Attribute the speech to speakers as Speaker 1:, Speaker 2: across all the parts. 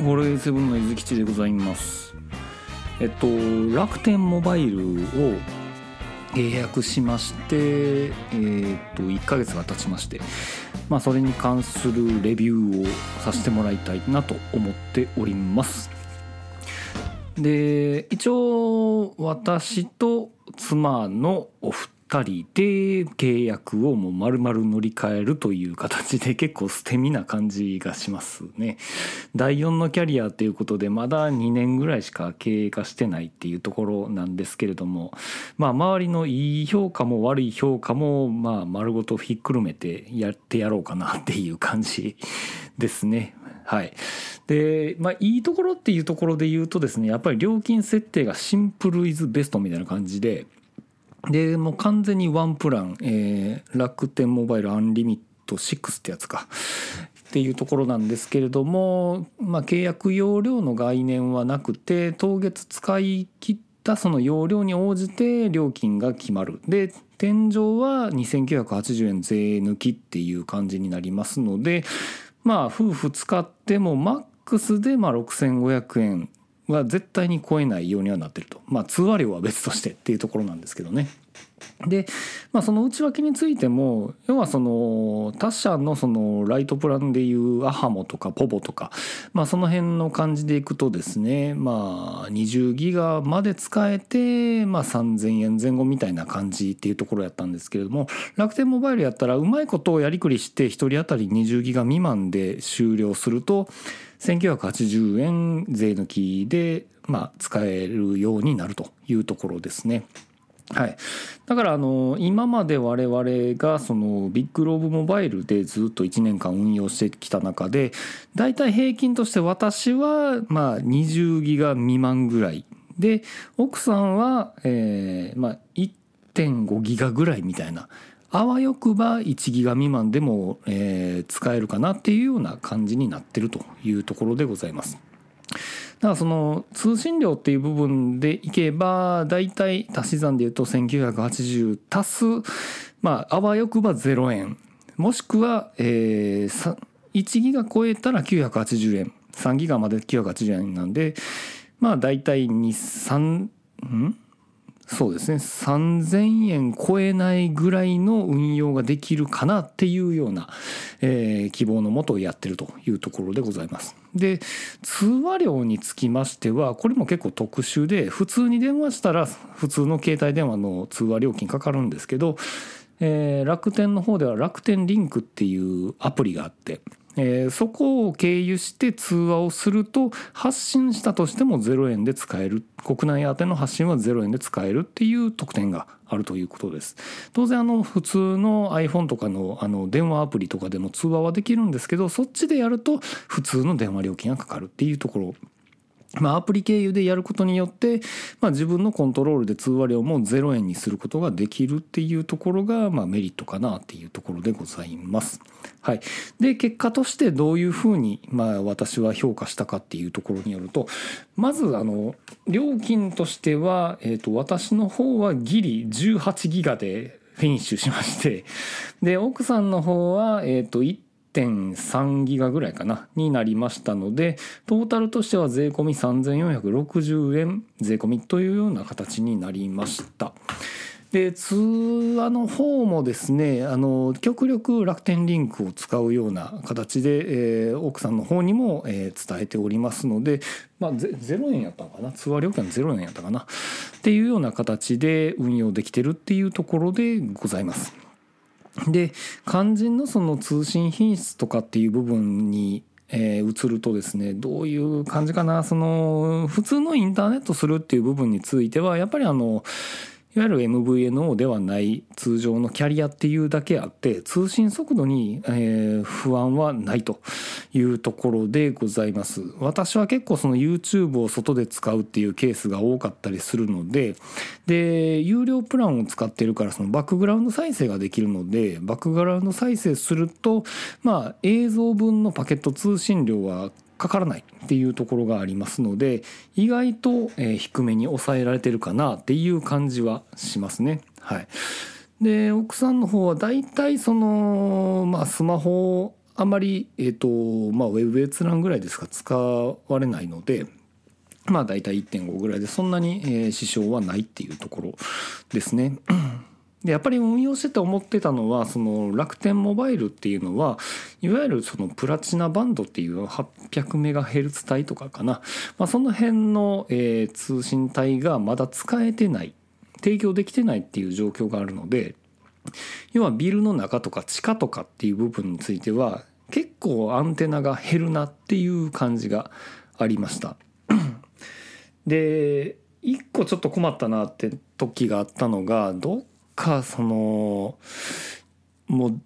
Speaker 1: ホロエイセブンの伊豆吉でございます。えっと楽天モバイルを契約しましてえー、っと1ヶ月が経ちましてまあそれに関するレビューをさせてもらいたいなと思っております。で一応私と妻のお二人で契約をもう丸々乗り換えるという形で結構捨て身な感じがしますね。第4のキャリアっていうことでまだ2年ぐらいしか経過してないっていうところなんですけれどもまあ周りのいい評価も悪い評価もまあ丸ごとひっくるめてやってやろうかなっていう感じですね。はい。で、まあ、いいところっていうところで言うとですね、やっぱり料金設定がシンプルイズベストみたいな感じで、で、もう完全にワンプラン、えー、楽天モバイルアンリミット6ってやつか。っていうところなんですけれども、まあ、契約容量の概念はなくて当月使い切ったその容量に応じて料金が決まるで天井は2980円税抜きっていう感じになりますのでまあ夫婦使ってもマックスでまあ6500円は絶対に超えないようにはなってるとまあ通話料は別としてっていうところなんですけどね。で、まあ、その内訳についても要はその他社のそのライトプランでいうアハモとかポボとか、まあ、その辺の感じでいくとですねまあ20ギガまで使えて、まあ、3,000円前後みたいな感じっていうところやったんですけれども楽天モバイルやったらうまいことをやりくりして1人当たり20ギガ未満で終了すると1980円税抜きで、まあ、使えるようになるというところですね。はい、だからあの今まで我々がそのビッグローブモバイルでずっと1年間運用してきた中で大体平均として私はまあ20ギガ未満ぐらいで奥さんはえまあ1.5ギガぐらいみたいなあわよくば1ギガ未満でもえ使えるかなっていうような感じになってるというところでございます。だからその通信料っていう部分でいけば大体足し算で言うと1980足すまああわよくば0円。もしくは、えー、1ギガ超えたら980円。3ギガまで980円なんでまあ大体23ん？そうですね3,000円超えないぐらいの運用ができるかなっていうような、えー、希望のもとをやってるというところでございます。で通話料につきましてはこれも結構特殊で普通に電話したら普通の携帯電話の通話料金かかるんですけど、えー、楽天の方では楽天リンクっていうアプリがあってえー、そこを経由して通話をすると発信したとしても0円で使える。国内宛ての発信は0円で使えるっていう特典があるということです。当然あの普通の iPhone とかのあの電話アプリとかでも通話はできるんですけどそっちでやると普通の電話料金がかかるっていうところまあ、アプリ経由でやることによって、まあ、自分のコントロールで通話料も0円にすることができるっていうところが、まあ、メリットかなっていうところでございます。はい、で結果としてどういうふうに、まあ、私は評価したかっていうところによるとまずあの料金としては、えー、と私の方はギリ18ギガでフィニッシュしましてで奥さんの方は、えー、と1 1.3ギガぐらいかなになりましたのでトータルとしては税込み3460円税込みというような形になりましたで通話の方もですねあの極力楽天リンクを使うような形で、えー、奥さんの方にも、えー、伝えておりますので、まあ、0円やったのかな通話料金は0円やったかなっていうような形で運用できてるっていうところでございます。で肝心のその通信品質とかっていう部分にえー、移るとですねどういう感じかな。その普通のインターネットするっていう部分についてはやっぱりあのいわゆる MVNO ではない通常のキャリアっていうだけあって通信速度に、え不安はないというところでございます。私は結構その YouTube を外で使うっていうケースが多かったりするのでで有料プランを使ってるからそのバックグラウンド再生ができるのでバックグラウンド再生するとまあ映像分のパケット通信量はかからないっていうところがありますので意外と低めに抑えられてるかなっていう感じはしますね。はい、で奥さんの方は大体その、まあ、スマホあまり、えーとまあ、ウェブ閲覧ぐらいですか使われないのでまあ大体1.5ぐらいでそんなに、え、支障はないっていうところですね。でやっぱり運用してて思ってたのはその楽天モバイルっていうのはいわゆるそのプラチナバンドっていう800メガヘルツ帯とかかな、まあ、その辺の、えー、通信帯がまだ使えてない提供できてないっていう状況があるので要はビルの中とか地下とかっていう部分については結構アンテナが減るなっていう感じがありました。で一個ちょっと困ったなって時があったのがどっかそのもう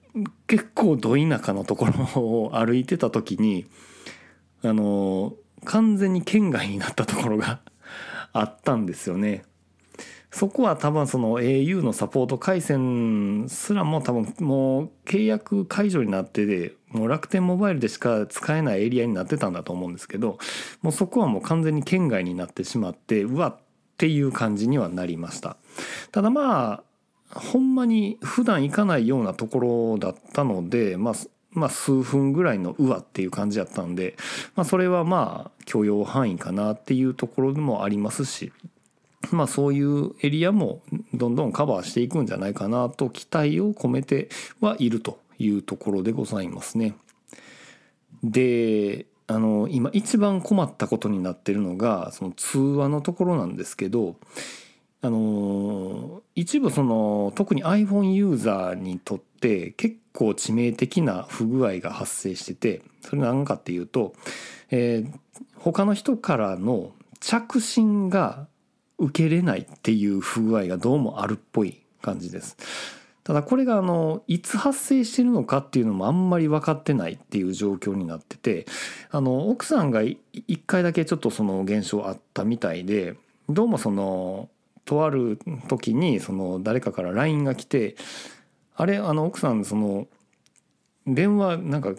Speaker 1: 結構ど田舎のところを歩いてた時に あの完全に県外になったところが あったんですよね。そこは多分その au のサポート回線すらも多分もう契約解除になってでもう楽天モバイルでしか使えないエリアになってたんだと思うんですけどもうそこはもう完全に県外になってしまってうわっていう感じにはなりましたただまあほんまに普段行かないようなところだったのでまあまあ数分ぐらいのうわっていう感じだったんで、まあ、それはまあ許容範囲かなっていうところでもありますしまあそういうエリアもどんどんカバーしていくんじゃないかなと期待を込めてはいるというところでございますね。であの今一番困ったことになってるのがその通話のところなんですけどあの一部その特に iPhone ユーザーにとって結構致命的な不具合が発生しててそれ何かっていうと、えー、他の人からの着信が受けれないっていう不具合がどうもあるっぽい感じです。ただこれがあのいつ発生してるのかっていうのもあんまり分かってないっていう状況になっててあの奥さんが一回だけちょっとその現象あったみたいでどうもそのとある時にその誰かから LINE が来てあれあの奥さんその電話なんか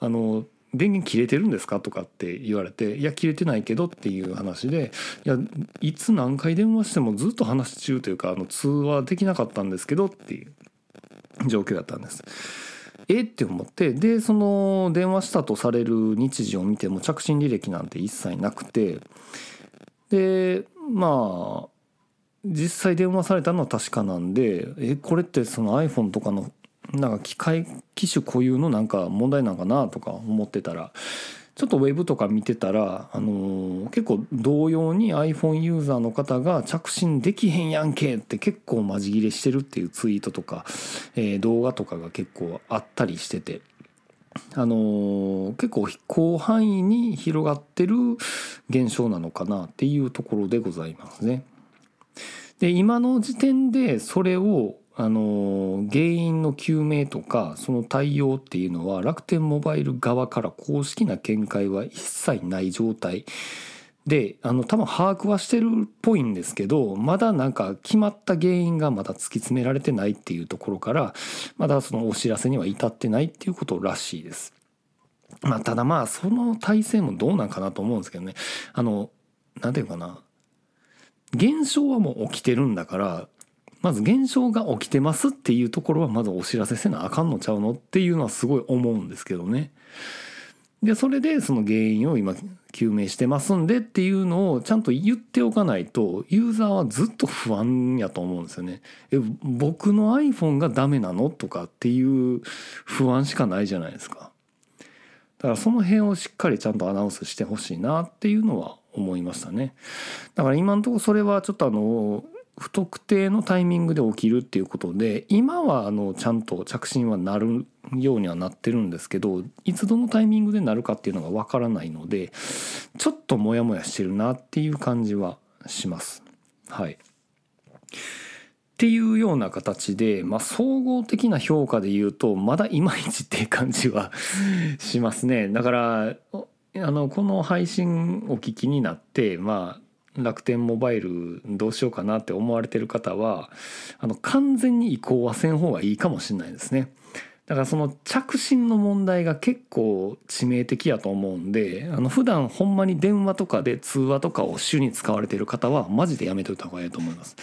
Speaker 1: あの電源切れてるんですか?」とかって言われて「いや切れてないけど」っていう話で「いやいつ何回電話してもずっと話中というかあの通話できなかったんですけど」っていう状況だったんです。えって思ってでその電話したとされる日時を見ても着信履歴なんて一切なくてでまあ実際電話されたのは確かなんでえこれってその iPhone とかのなんか機械機種固有のなんか問題なんかなとか思ってたらちょっとウェブとか見てたら、あのー、結構同様に iPhone ユーザーの方が着信できへんやんけって結構マジ切れしてるっていうツイートとか、えー、動画とかが結構あったりしてて。あの、結構広範囲に広がってる現象なのかなっていうところでございますね。で今の時点でそれをあの原因の究明とかその対応っていうのは楽天モバイル側から公式な見解は一切ない状態であの多分把握はしてるっぽいんですけどまだなんか決まった原因がまだ突き詰められてないっていうところからまだそのお知らせには至ってないっていうことらしいです。まあ、ただまあその体制もどうなんかなと思うんですけどねあの何て言うかな現象はもう起きてるんだからまず現象が起きてますっていうところはまずお知らせせなあかんのちゃうのっていうのはすごい思うんですけどね。でそれでその原因を今究明してますんでっていうのをちゃんと言っておかないとユーザーはずっと不安やと思うんですよね。え僕の iPhone がダメなのとかっていう不安しかないじゃないですか。だからその辺をしっかりちゃんとアナウンスしてほしいなっていうのは思いましたね。だから今のところそれはちょっとあの不特定のタイミングで起きるっていうことで今はあのちゃんと着信はなるようにはなってるんですけどいつどのタイミングでなるかっていうのがわからないのでちょっとモヤモヤしてるなっていう感じはします。はいっていうような形で、まあ、総合的な評価で言うとまだいまいちっていう感じはしますね。だからあのこの配信お聞きになってまあ楽天モバイルどうしようかなって思われてる方はあの完全に移行はせん方がいいかもしれないですね。だからその着信の問題が結構致命的やと思うんであの普段ほんまに電話とかで通話とかを主に使われている方はマジでやめといた方がいいと思います。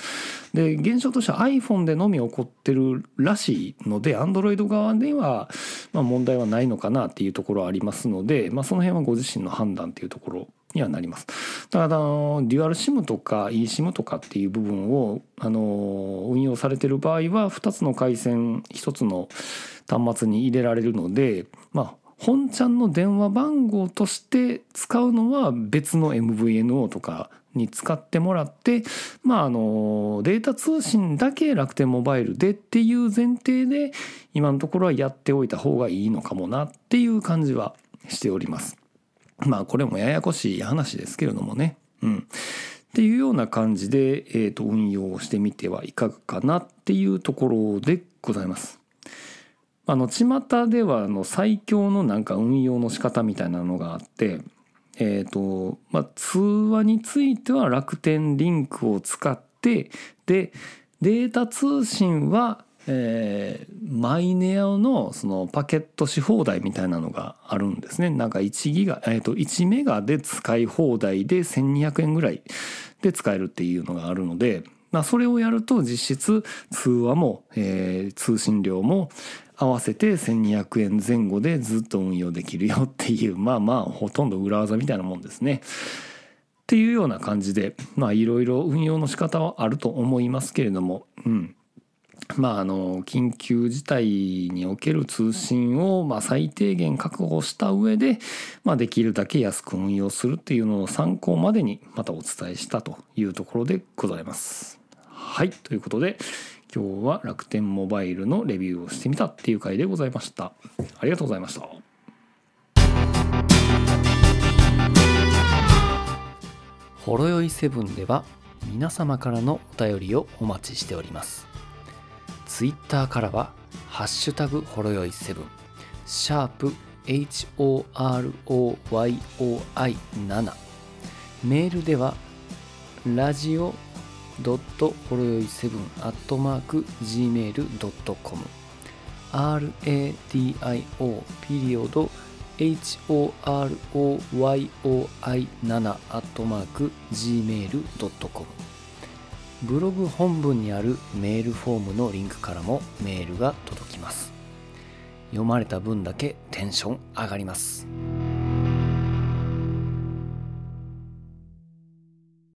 Speaker 1: で現象としては iPhone でのみ起こってるらしいので Android 側ではまあ問題はないのかなっていうところはありますので、まあ、その辺はご自身の判断っていうところにはなります。ただデュアル SIM とか eSIM とかっていう部分をあの運用されてる場合は2つの回線1つの端末に入れられるのでまあ本ちゃんの電話番号として使うのは別の MVNO とかに使ってもらってまああのデータ通信だけ楽天モバイルでっていう前提で今のところはやっておいた方がいいのかもなっていう感じはしております。まあこれもややこしい話ですけれどもね。うん。っていうような感じで、えー、と運用してみてはいかがかなっていうところでございます。あの巷ではあの最強のなんか運用の仕方みたいなのがあってえっ、ー、とまあ通話については楽天リンクを使ってでデータ通信はえー、マイネオのそのパケットし放題みたいなのがあるんですね。なんか1ギガ、えー、と1メガで使い放題で1200円ぐらいで使えるっていうのがあるので、まあ、それをやると実質通話も、えー、通信料も合わせて1200円前後でずっと運用できるよっていう まあまあほとんど裏技みたいなもんですね。っていうような感じでまあいろいろ運用の仕方はあると思いますけれども。うん。まあ、あの緊急事態における通信をまあ最低限確保した上で、まあ、できるだけ安く運用するっていうのを参考までにまたお伝えしたというところでございます。はいということで今日は楽天モバイルのレビューをしてみたっていう回でございました。ありがとうございました。
Speaker 2: ほろよいセブンでは皆様からのお便りをお待ちしております。ツイッターからは、ハッシュタグほろよい7、シャープ HOROYOI7、メールでは、ラジオドットほろよい7アットマーク gmail.com radio ピリオド horoyoi7 アットマーク gmail.com ブログ本文にあるメールフォームのリンクからもメールが届きます。読まれた分だけテンション上がります。